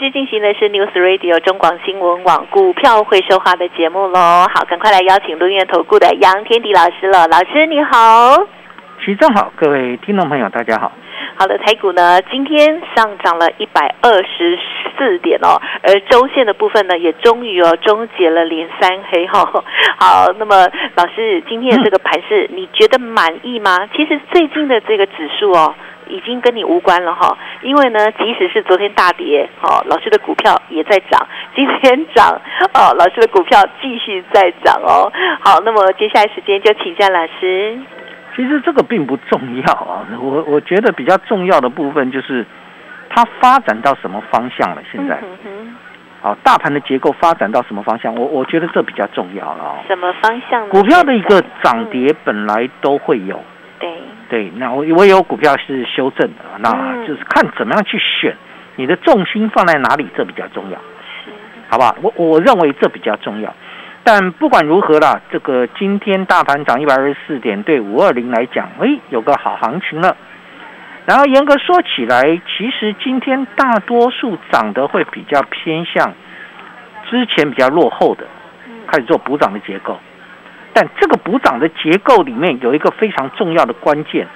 续进行的是 News Radio 中广新闻网股票会说话的节目喽。好，赶快来邀请轮源投顾的杨天迪老师了。老师你好，徐正好，各位听众朋友大家好。好的，台股呢今天上涨了一百二十四点哦，而周线的部分呢也终于哦终结了连三黑哈。好，那么老师今天的这个盘势，你觉得满意吗？其实最近的这个指数哦。已经跟你无关了哈，因为呢，即使是昨天大跌，哦，老师的股票也在涨；今天涨，哦，老师的股票继续在涨哦。好，那么接下来时间就请教老师。其实这个并不重要啊，我我觉得比较重要的部分就是它发展到什么方向了。现在，好，大盘的结构发展到什么方向？我我觉得这比较重要了哦。什么方向？股票的一个涨跌本来都会有。对。对，那我我有股票是修正的，那就是看怎么样去选，你的重心放在哪里，这比较重要，好不好？我我认为这比较重要。但不管如何啦，这个今天大盘涨一百二十四点，对五二零来讲，哎，有个好行情了。然后严格说起来，其实今天大多数涨的会比较偏向之前比较落后的，开始做补涨的结构。但这个补涨的结构里面有一个非常重要的关键，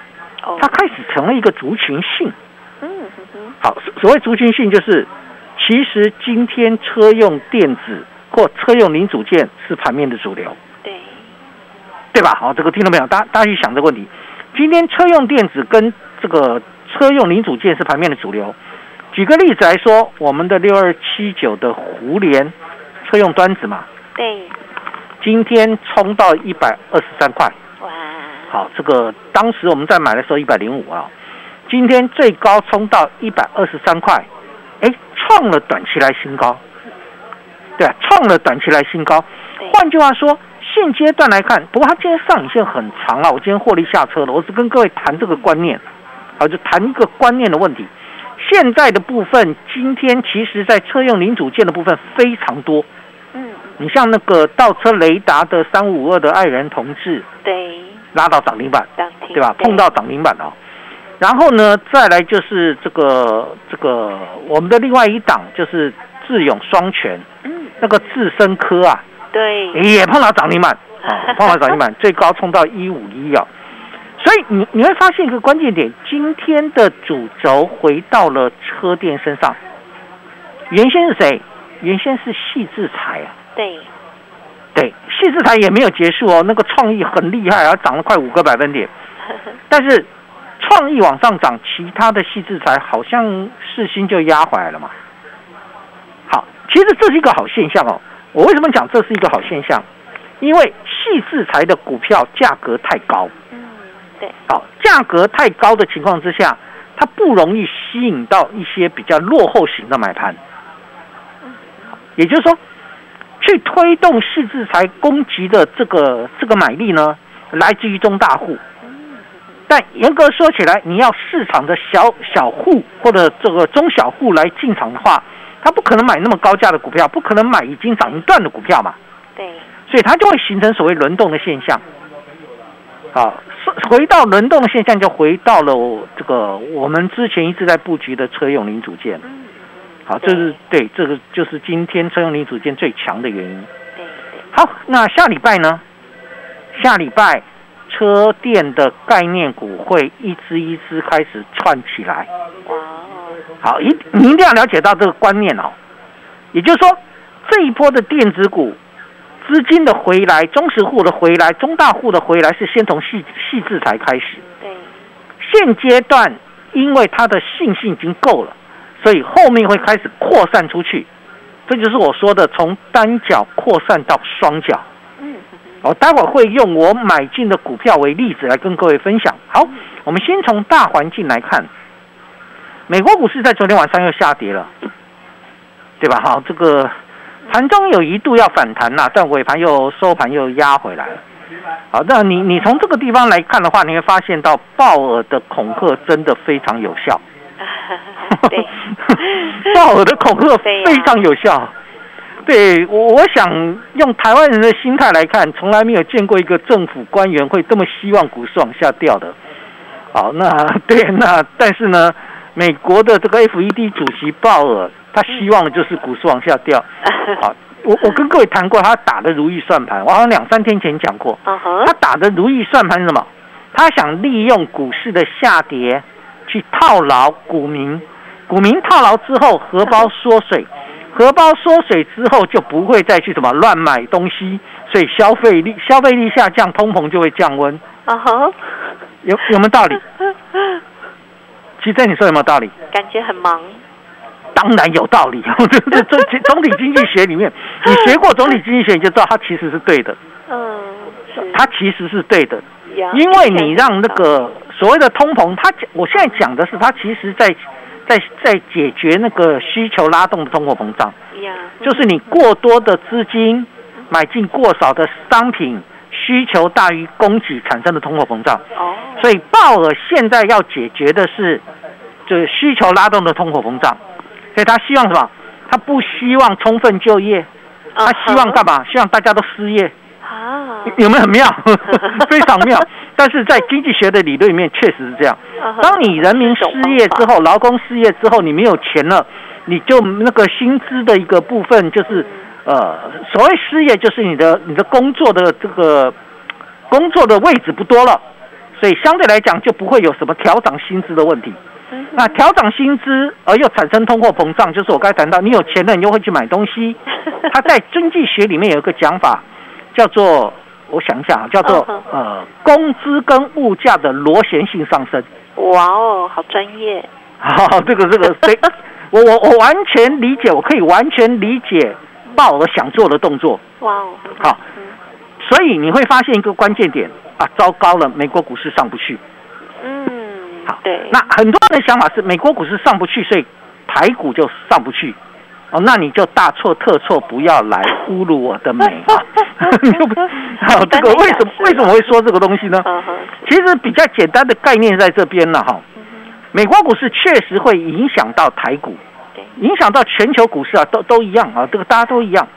它开始成了一个族群性。嗯好，所谓族群性就是，其实今天车用电子或车用零组件是盘面的主流。对。对吧？好，这个听到没有？大大家去想这个问题。今天车用电子跟这个车用零组件是盘面的主流。举个例子来说，我们的六二七九的胡联车用端子嘛。对。今天冲到一百二十三块，哇！好，这个当时我们在买的时候一百零五啊，今天最高冲到一百二十三块，哎，创了短期来新高，对啊，创了短期来新高。换句话说，现阶段来看，不过它今天上影线很长啊，我今天获利下车了。我是跟各位谈这个观念，好，就谈一个观念的问题。现在的部分，今天其实在车用零组件的部分非常多。你像那个倒车雷达的三五二的爱人同志，对，拉到涨停板，对吧？碰到涨停板哦。然后呢，再来就是这个这个我们的另外一档就是智勇双全，嗯，那个智深科啊，对，也碰到涨停板啊，碰到涨停板，最高冲到一五一啊。所以你你会发现一个关键点，今天的主轴回到了车电身上。原先是谁？原先是细制材啊。对，对，细制材也没有结束哦，那个创意很厉害，啊，涨了快五个百分点。但是创意往上涨，其他的细制材好像四星就压回来了嘛。好，其实这是一个好现象哦。我为什么讲这是一个好现象？因为细制材的股票价格太高。嗯，对。好，价格太高的情况之下，它不容易吸引到一些比较落后型的买盘。也就是说。去推动细制裁攻击的这个这个买力呢，来自于中大户。但严格说起来，你要市场的小小户或者这个中小户来进场的话，他不可能买那么高价的股票，不可能买已经涨一段的股票嘛。对。所以它就会形成所谓轮动的现象。好，回到轮动的现象，就回到了这个我们之前一直在布局的车用零组件。好，这是对，这个就是今天车用零组件最强的原因。对对。好，那下礼拜呢？下礼拜车电的概念股会一支一支开始串起来。哦。好，一你一定要了解到这个观念哦。也就是说，这一波的电子股资金的回来，中实户的回来，中大户的回来，是先从细细制才开始。对。现阶段，因为它的信心已经够了。所以后面会开始扩散出去，这就是我说的从单脚扩散到双脚。嗯，我待会儿会用我买进的股票为例子来跟各位分享。好，我们先从大环境来看，美国股市在昨天晚上又下跌了，对吧？好，这个盘中有一度要反弹呐，但尾盘又收盘又压回来了。好，那你你从这个地方来看的话，你会发现到鲍尔的恐吓真的非常有效。对，鲍尔的恐吓非常有效。对我，我想用台湾人的心态来看，从来没有见过一个政府官员会这么希望股市往下掉的。好，那 对，那但是呢，美国的这个 FED 主席鲍尔，他希望的就是股市往下掉。好，我我跟各位谈过，他打的如意算盘，我好像两三天前讲过。他打的如意算盘是什么？他想利用股市的下跌去套牢股民，股民套牢之后，荷包缩水。荷包缩水之后，就不会再去什么乱买东西，所以消费力消费力下降，通膨就会降温。啊哈，有有没有道理？其实你说有没有道理？感觉很忙。当然有道理。这这这总体经济学里面，你学过总体经济学，你就知道它其实是对的。嗯，它其实是对的，因为你让那个所谓的通膨，它我现在讲的是它其实在。在在解决那个需求拉动的通货膨胀，就是你过多的资金买进过少的商品，需求大于供给产生的通货膨胀。哦，所以鲍尔现在要解决的是，就是需求拉动的通货膨胀。所以他希望什么？他不希望充分就业，他希望干嘛？希望大家都失业。啊，有没有很妙？非常妙。但是在经济学的理论里面，确实是这样。当你人民失业之后，劳工失业之后，你没有钱了，你就那个薪资的一个部分，就是呃，所谓失业，就是你的你的工作的这个工作的位置不多了，所以相对来讲就不会有什么调涨薪资的问题。那调涨薪资而又产生通货膨胀，就是我刚才谈到，你有钱了，你又会去买东西。他在经济学里面有一个讲法，叫做。我想想啊，叫做呃，工资跟物价的螺旋性上升。哇哦，好专业！好，这个这个，我我我完全理解，我可以完全理解鲍尔想做的动作。哇哦，好，所以你会发现一个关键点啊，糟糕了，美国股市上不去。嗯，好，对。那很多人的想法是，美国股市上不去，所以台股就上不去。哦，那你就大错特错，不要来侮辱我的美啊！好，这个为什么为什么会说这个东西呢？其实比较简单的概念在这边了哈。美国股市确实会影响到台股，影响到全球股市啊，都都一样啊，这个大家都一样。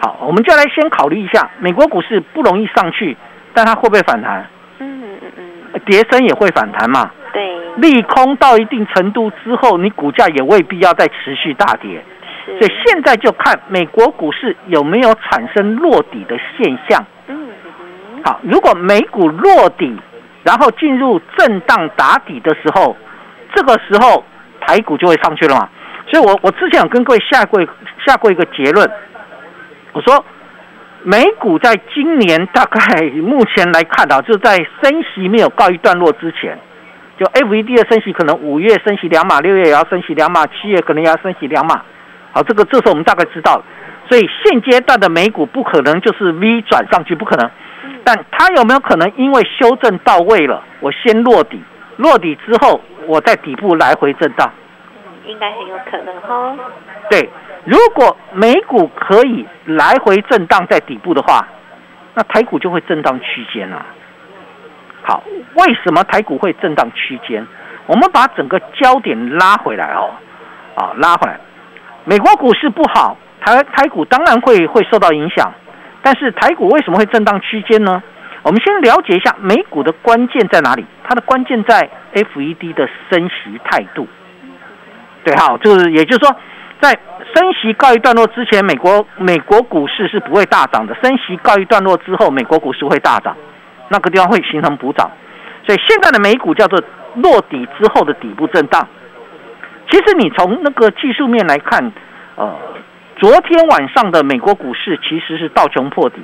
好，我们就来先考虑一下，美国股市不容易上去，但它会不会反弹？嗯嗯嗯，跌升也会反弹嘛。对，利空到一定程度之后，你股价也未必要再持续大跌。所以现在就看美国股市有没有产生落底的现象。嗯，好，如果美股落底，然后进入震荡打底的时候，这个时候台股就会上去了嘛。所以我我之前有跟各位下过下过一个结论，我说美股在今年大概目前来看啊，就在升息没有告一段落之前，就 FED 的升息可能五月升息两码，六月也要升息两码，七月可能也要升息两码。好，这个这时候我们大概知道了，所以现阶段的美股不可能就是 V 转上去，不可能。但它有没有可能因为修正到位了，我先落底，落底之后我在底部来回震荡？应该很有可能哈。对，如果美股可以来回震荡在底部的话，那台股就会震荡区间啊。好，为什么台股会震荡区间？我们把整个焦点拉回来哦，啊，拉回来。美国股市不好，台台股当然会会受到影响，但是台股为什么会震荡区间呢？我们先了解一下美股的关键在哪里？它的关键在 FED 的升息态度。对，好，就是也就是说，在升息告一段落之前，美国美国股市是不会大涨的；升息告一段落之后，美国股市会大涨，那个地方会形成补涨。所以现在的美股叫做落底之后的底部震荡。其实你从那个技术面来看，呃，昨天晚上的美国股市其实是道琼破底，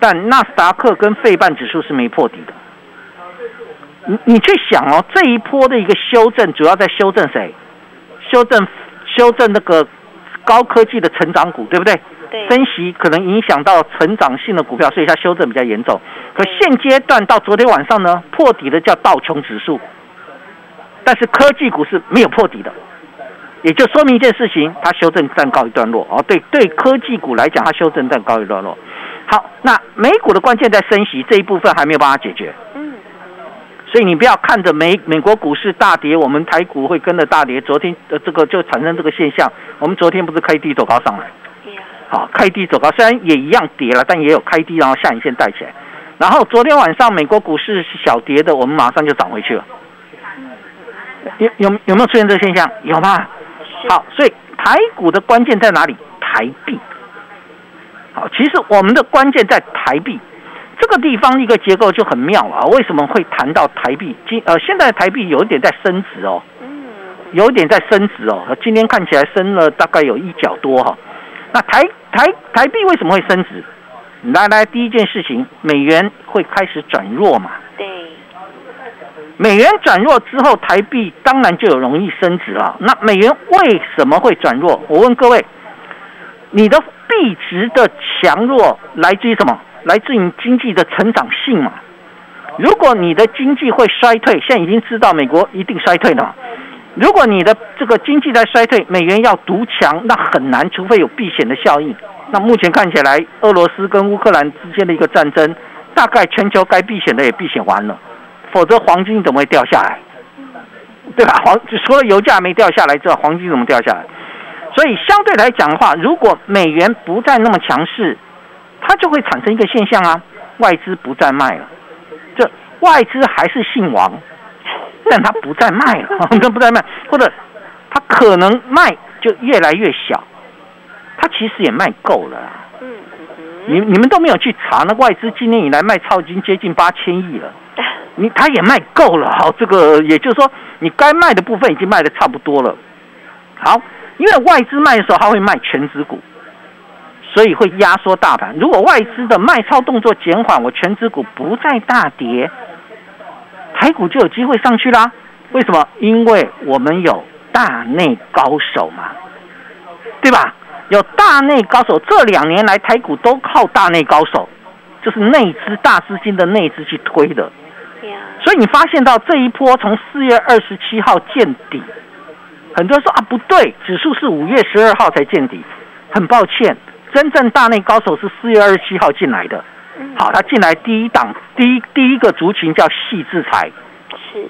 但纳斯达克跟费半指数是没破底的。你你去想哦，这一波的一个修正，主要在修正谁？修正修正那个高科技的成长股，对不对？对。升息可能影响到成长性的股票，所以它修正比较严重。可现阶段到昨天晚上呢，破底的叫道琼指数。但是科技股是没有破底的，也就说明一件事情，它修正暂告一段落哦。对对，科技股来讲，它修正暂告一段落。好，那美股的关键在升息这一部分还没有办法解决。嗯。所以你不要看着美美国股市大跌，我们台股会跟着大跌。昨天的这个就产生这个现象。我们昨天不是开低走高上来？好，开低走高，虽然也一样跌了，但也有开低然后下影线带起来。然后昨天晚上美国股市是小跌的，我们马上就涨回去了。有有有没有出现这个现象？有吗？好，所以台股的关键在哪里？台币。好，其实我们的关键在台币这个地方，一个结构就很妙啊。为什么会谈到台币？今呃，现在台币有一点在升值哦，嗯，有一点在升值哦。今天看起来升了大概有一角多哈。那台台台币为什么会升值？来来，第一件事情，美元会开始转弱嘛？美元转弱之后，台币当然就有容易升值了。那美元为什么会转弱？我问各位，你的币值的强弱来自于什么？来自于经济的成长性嘛？如果你的经济会衰退，现在已经知道美国一定衰退了。如果你的这个经济在衰退，美元要独强，那很难，除非有避险的效应。那目前看起来，俄罗斯跟乌克兰之间的一个战争，大概全球该避险的也避险完了，否则黄金怎么会掉下来？对吧？黄除了油价没掉下来之外，黄金怎么掉下来？所以相对来讲的话，如果美元不再那么强势，它就会产生一个现象啊，外资不再卖了，这外资还是姓王。但它不再卖了，它不再卖，或者它可能卖就越来越小，它其实也卖够了。嗯你你们都没有去查，那外资今年以来卖超金接近八千亿了，你他也卖够了。好，这个也就是说，你该卖的部分已经卖的差不多了。好，因为外资卖的时候，他会卖全指股，所以会压缩大盘。如果外资的卖超动作减缓，我全指股不再大跌。台股就有机会上去啦？为什么？因为我们有大内高手嘛，对吧？有大内高手，这两年来台股都靠大内高手，就是内资大资金的内资去推的。所以你发现到这一波从四月二十七号见底，很多人说啊不对，指数是五月十二号才见底。很抱歉，真正大内高手是四月二十七号进来的。好，他进来第一档，第一第一个族群叫细制裁，是，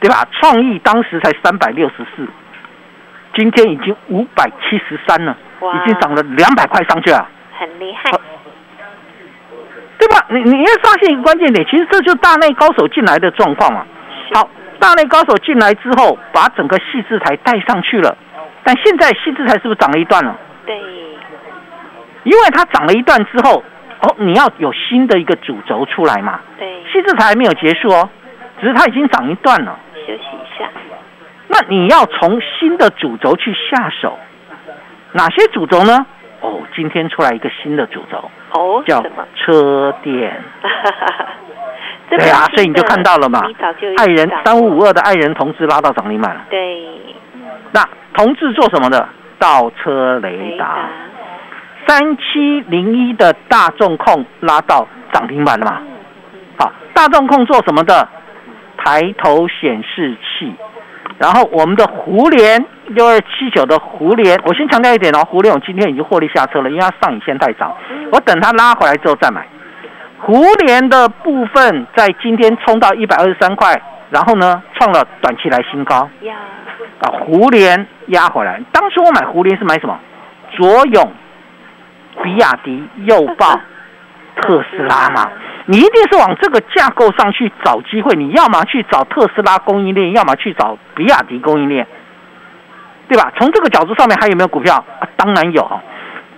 对吧？创意当时才三百六十四，今天已经五百七十三了，已经涨了两百块上去了，很厉害，对吧？你你要发现一个关键点，其实这就是大内高手进来的状况嘛。好，大内高手进来之后，把整个细制裁带上去了，但现在细制裁是不是涨了一段了？对，因为它涨了一段之后。哦，你要有新的一个主轴出来嘛？对，细致才还没有结束哦，只是它已经涨一段了。休息一下。那你要从新的主轴去下手，哪些主轴呢？哦，今天出来一个新的主轴，哦，叫车电。对啊，所以你就看到了嘛。爱人三五五二的爱人同志拉到涨停板了。对。那同志做什么的？倒车雷达。三七零一的大众控拉到涨停板了嘛？好，大众控做什么的？抬头显示器。然后我们的胡联六二七九的胡联，我先强调一点哦，胡联我今天已经获利下车了，因为它上影线太长，我等它拉回来之后再买。胡联的部分在今天冲到一百二十三块，然后呢创了短期来新高。啊，胡联压回来。当初我买胡联是买什么？左永。比亚迪、右报、特斯拉嘛，你一定是往这个架构上去找机会。你要么去找特斯拉供应链，要么去找比亚迪供应链，对吧？从这个角度上面还有没有股票？当然有。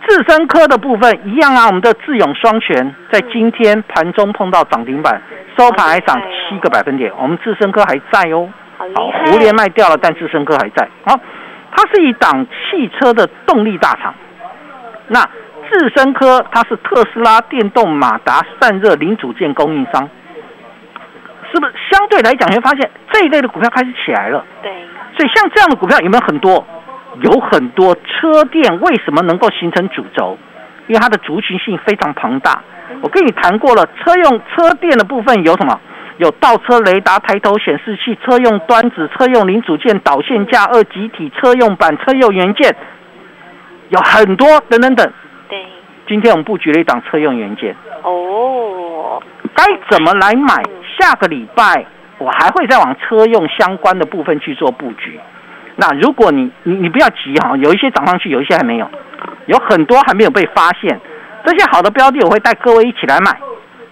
智深科的部分一样啊，我们的智勇双全在今天盘中碰到涨停板，收盘还涨七个百分点。我们智深科还在哦，好，胡联卖掉了，但智深科还在。好，它是一档汽车的动力大厂，那。智深科，它是特斯拉电动马达散热零组件供应商，是不是相对来讲，你会发现这一类的股票开始起来了？对。所以像这样的股票有没有很多？有很多。车电为什么能够形成主轴？因为它的族群性非常庞大。我跟你谈过了，车用车电的部分有什么？有倒车雷达、抬头显示器、车用端子、车用零组件、导线架、二极体、车用板、车用元件，有很多等等等。对，今天我们布局了一档车用元件。哦，该怎么来买？下个礼拜我还会再往车用相关的部分去做布局。那如果你你你不要急哈，有一些涨上去，有一些还没有，有很多还没有被发现。这些好的标的，我会带各位一起来买。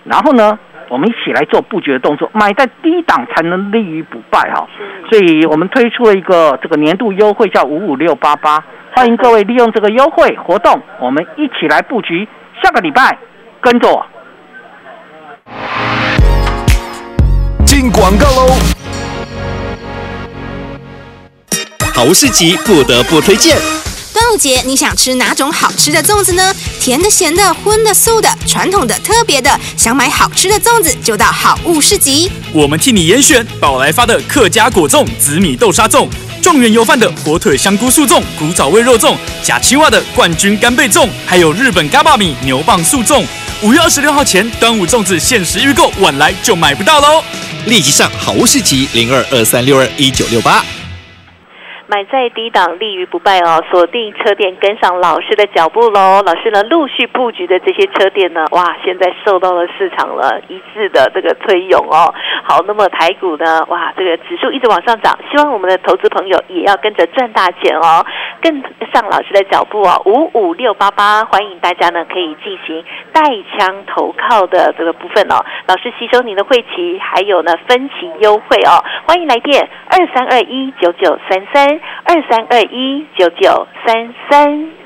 然后呢，我们一起来做布局的动作，买在低档才能立于不败哈。所以我们推出了一个这个年度优惠，叫五五六八八，欢迎各位利用这个优惠活动，我们一起来布局。下个礼拜跟着我。进广告喽！好市集不得不推荐。端午节你想吃哪种好吃的粽子呢？甜的、咸的、荤的、素的、传统的、特别的，想买好吃的粽子就到好物市集。我们替你严选宝来发的客家果粽、紫米豆沙粽，状元油饭的火腿香菇素粽、古早味肉粽，假青蛙的冠军干贝粽，还有日本嘎巴米牛蒡素粽。五月二十六号前，端午粽子限时预购，晚来就买不到喽！立即上好物市集零二二三六二一九六八。买在低档，立于不败哦！锁定车店，跟上老师的脚步喽！老师呢，陆续布局的这些车店呢，哇，现在受到了市场了一致的这个推涌哦。好，那么台股呢，哇，这个指数一直往上涨，希望我们的投资朋友也要跟着赚大钱哦，跟上老师的脚步哦。五五六八八，欢迎大家呢可以进行带枪投靠的这个部分哦。老师吸收您的会期，还有呢分期优惠哦，欢迎来电二三二一九九三三。二三二一九九三三。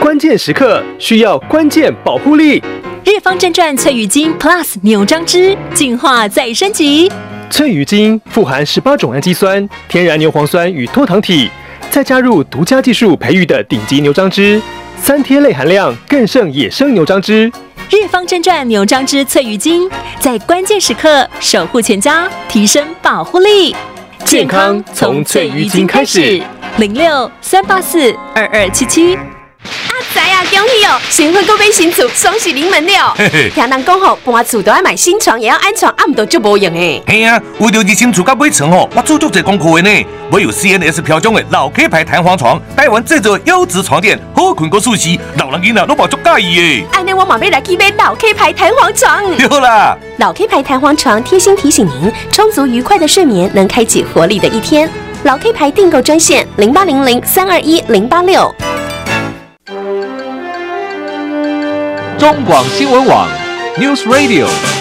关键时刻需要关键保护力。日方正传翠羽精 Plus 牛樟芝进化再升级。翠羽精富含十八种氨基酸、天然牛磺酸与脱糖体，再加入独家技术培育的顶级牛樟芝，三天类含量更胜野生牛樟芝。日方正传牛樟芝翠羽精在关键时刻守护全家，提升保护力。健康从翠羽精开始。零六三八四二二七七。啊，仔啊，恭喜哦！新婚购买新厝，双喜临门了。听人讲吼，搬厝都要买新床，也要安床，暗都就无用诶。嘿啊，为了你新厝甲买床吼，我做足侪功课的呢。我有 CNS 标准的老 K 牌弹簧床，台湾制作优质床垫，好困过舒适，老人囡仔都把足介意诶。安尼我马上来去买老 K 牌弹簧床。对啦，老 K 牌弹簧床贴心提醒您，充足愉快的睡眠能开启活力的一天。老 K 牌订购专线零八零零三二一零八六。中广新闻网，News Radio。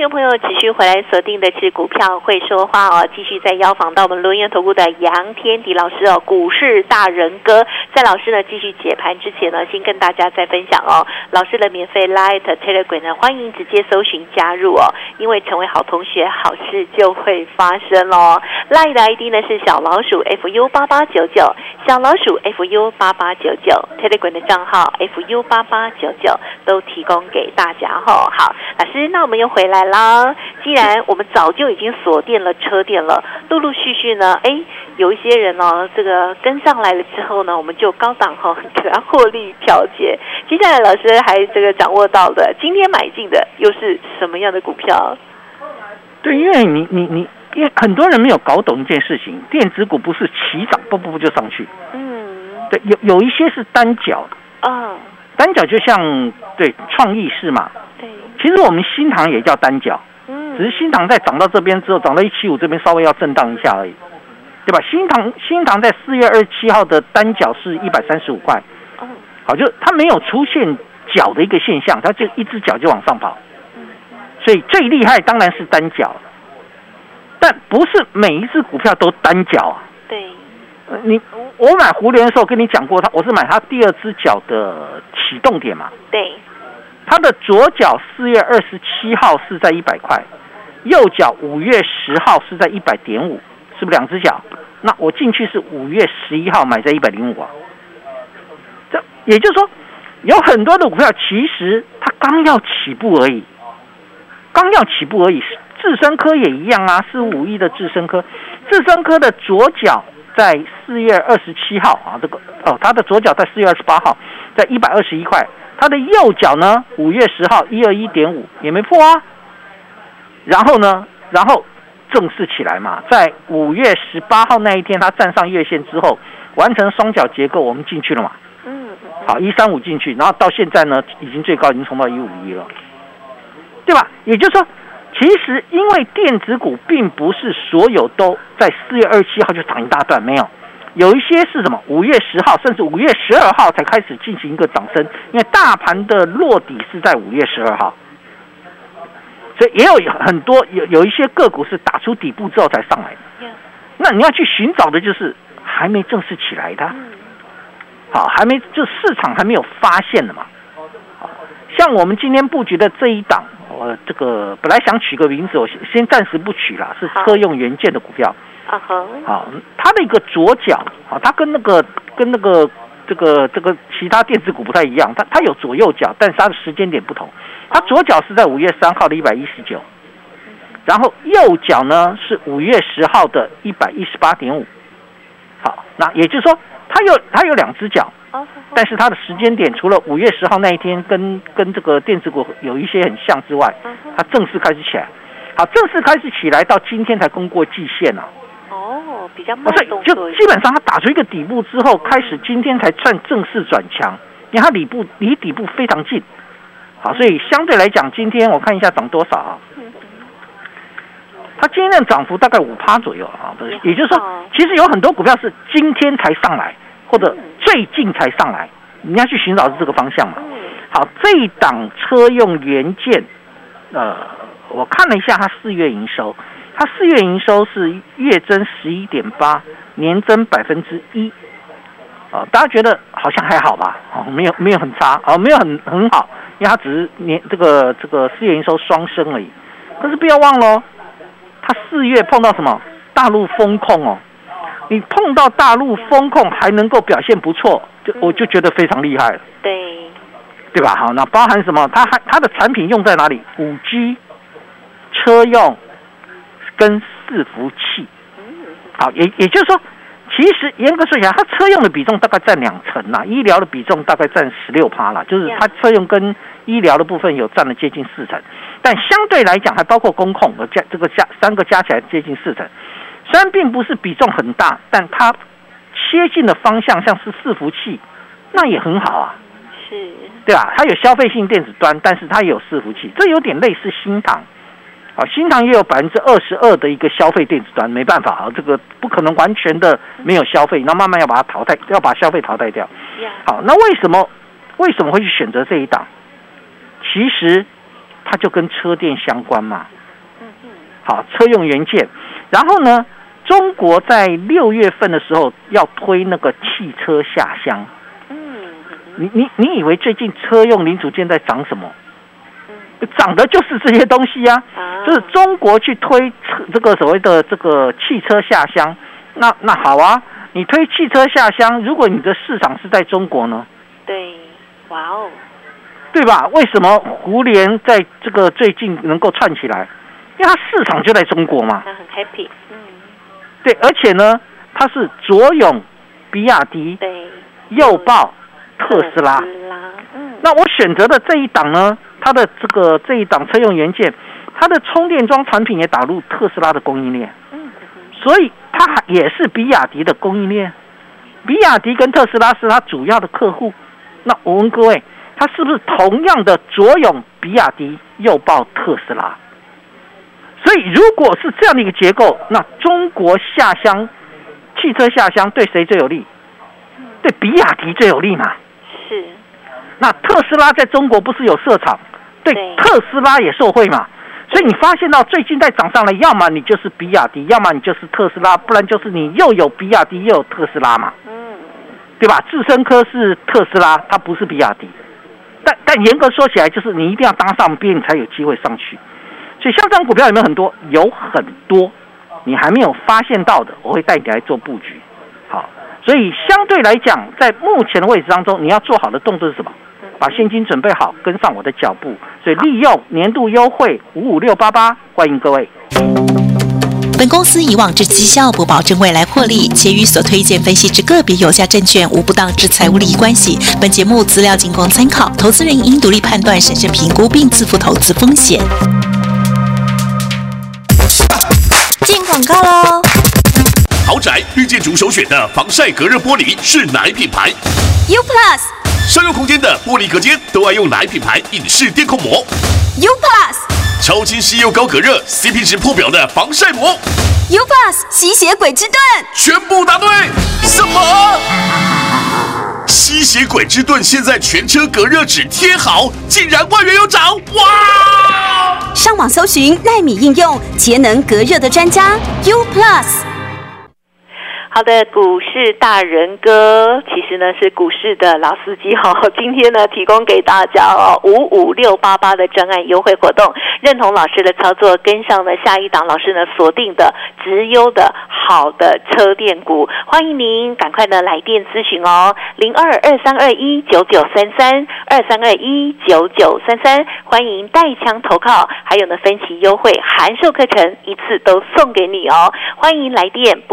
听众朋友持续回来锁定的是股票会说话哦，继续在邀访到我们轮研投顾的杨天迪老师哦，股市大人哥。在老师呢继续解盘之前呢，先跟大家再分享哦，老师的免费 Light Telegram 呢，欢迎直接搜寻加入哦，因为成为好同学，好事就会发生哦。Light 的 ID 呢是小老鼠 fu 八八九九，小老鼠 fu 八八九九，Telegram 的账号 fu 八八九九都提供给大家哈。好，老师，那我们又回。来了啦！既然我们早就已经锁定了车店了，陆陆续续呢，哎，有一些人呢，这个跟上来了之后呢，我们就高档哈给他获利调节。接下来老师还这个掌握到的，今天买进的又是什么样的股票？对，因为你你你，因为很多人没有搞懂一件事情，电子股不是齐涨，不不不就上去。嗯，对，有有一些是单脚的啊，单脚就像对创意是嘛？对。其实我们新塘也叫单脚，嗯，只是新塘在涨到这边之后，涨到一七五这边稍微要震荡一下而已，对吧？新塘新塘在四月二十七号的单脚是一百三十五块，嗯，好，就它没有出现脚的一个现象，它就一只脚就往上跑，所以最厉害当然是单脚，但不是每一只股票都单脚啊。对，你我买胡联的时候跟你讲过，他我是买他第二只脚的启动点嘛。对。他的左脚四月二十七号是在一百块，右脚五月十号是在一百点五，是不是两只脚？那我进去是五月十一号买在一百零五啊。这也就是说，有很多的股票其实它刚要起步而已，刚要起步而已。智深科也一样啊，四五亿的智深科，智深科的左脚在四月二十七号啊，这个哦，它的左脚在四月二十八号在一百二十一块，它的右脚呢五月十号一二一点五也没破啊。然后呢，然后正式起来嘛，在五月十八号那一天，它站上月线之后，完成双脚结构，我们进去了嘛。嗯。好，一三五进去，然后到现在呢，已经最高已经冲到一五一了，对吧？也就是说。其实，因为电子股并不是所有都在四月二十七号就涨一大段，没有，有一些是什么？五月十号甚至五月十二号才开始进行一个涨升，因为大盘的落底是在五月十二号，所以也有很多有有一些个股是打出底部之后才上来的。那你要去寻找的就是还没正式起来的，好，还没就市场还没有发现的嘛。像我们今天布局的这一档。我这个本来想取个名字，我先先暂时不取啦，是车用元件的股票。啊哈。好，它的一个左脚啊，它跟那个跟那个这个这个其他电子股不太一样，它它有左右脚，但是它的时间点不同。它左脚是在五月三号的一百一十九，然后右脚呢是五月十号的一百一十八点五。好，那也就是说，它有它有两只脚。但是它的时间点除了五月十号那一天跟跟这个电子股有一些很像之外，它正式开始起来。好，正式开始起来到今天才攻过季线啊。哦，比较慢。所以就基本上它打出一个底部之后，开始今天才算正式转强，因为它底部离底部非常近。好，所以相对来讲，今天我看一下涨多少啊？它今天的涨幅大概五趴左右啊，也就是说，其实有很多股票是今天才上来。或者最近才上来，你要去寻找是这个方向嘛？好，这一档车用元件，呃，我看了一下它四月营收，它四月营收是月增十一点八，年增百分之一，啊，大家觉得好像还好吧？哦，没有没有很差，哦，没有很很好，因为它只是年这个这个四月营收双升而已。可是不要忘了，它四月碰到什么大陆风控哦。你碰到大陆风控还能够表现不错，就我就觉得非常厉害了。对，对吧？好，那包含什么？它还它的产品用在哪里？五 G 车用跟伺服器。好，也也就是说，其实严格说起来，它车用的比重大概占两成啦，医疗的比重大概占十六趴啦，就是它车用跟医疗的部分有占了接近四成，但相对来讲还包括工控，加这个加三个加起来接近四成。虽然并不是比重很大，但它切进的方向像是伺服器，那也很好啊，是，对吧？它有消费性电子端，但是它也有伺服器，这有点类似新唐，啊，新唐也有百分之二十二的一个消费电子端，没办法啊，这个不可能完全的没有消费，那慢慢要把它淘汰，要把消费淘汰掉。好，那为什么为什么会去选择这一档？其实它就跟车电相关嘛，好，车用元件，然后呢？中国在六月份的时候要推那个汽车下乡，嗯，你你你以为最近车用零组件在涨什么？涨的就是这些东西呀，就是中国去推车这个所谓的这个汽车下乡，那那好啊，你推汽车下乡，如果你的市场是在中国呢？对，哇哦，对吧？为什么胡联在这个最近能够串起来？因为它市场就在中国嘛，很 happy，嗯。对，而且呢，它是左拥比亚迪，对，右抱特斯拉。嗯，那我选择的这一档呢，它的这个这一档车用元件，它的充电桩产品也打入特斯拉的供应链。嗯，所以它还也是比亚迪的供应链。比亚迪跟特斯拉是它主要的客户。那我问各位，它是不是同样的左拥比亚迪，右抱特斯拉？所以，如果是这样的一个结构，那中国下乡汽车下乡对谁最有利？对比亚迪最有利嘛？是。那特斯拉在中国不是有设厂？对，特斯拉也受惠嘛。所以你发现到最近在涨上来，要么你就是比亚迪，要么你就是特斯拉，不然就是你又有比亚迪又有特斯拉嘛。嗯。对吧？智深科是特斯拉，它不是比亚迪。但但严格说起来，就是你一定要搭上边，你才有机会上去。所以像这种股票有没有很多？有很多，你还没有发现到的，我会带你来做布局。好，所以相对来讲，在目前的位置当中，你要做好的动作是什么？把现金准备好，跟上我的脚步。所以利用年度优惠五五六八八，欢迎各位。本公司以往之绩效不保证未来获利，且与所推荐分析之个别有价证券无不当之财务利益关系。本节目资料仅供参考，投资人应独立判断、审慎评估并自负投资风险。广告喽！豪宅绿建筑首选的防晒隔热玻璃是哪一品牌？U Plus。商用空间的玻璃隔间都爱用哪一品牌隐式电控膜？U Plus。超清晰又高隔热，CP 值破表的防晒膜，U Plus 吸血鬼之盾，全部答对。什么？吸血鬼之盾现在全车隔热纸贴好，竟然万元有涨！哇！上网搜寻纳米应用节能隔热的专家 U Plus。好的，股市大人哥。其实呢是股市的老司机哈。今天呢提供给大家哦五五六八八的专案优惠活动，认同老师的操作，跟上了下一档老师呢锁定的直优的好的车电股，欢迎您赶快呢来电咨询哦，零二二三二一九九三三二三二一九九三三，欢迎带枪投靠，还有呢分期优惠函授课程一次都送给你哦，欢迎来电不。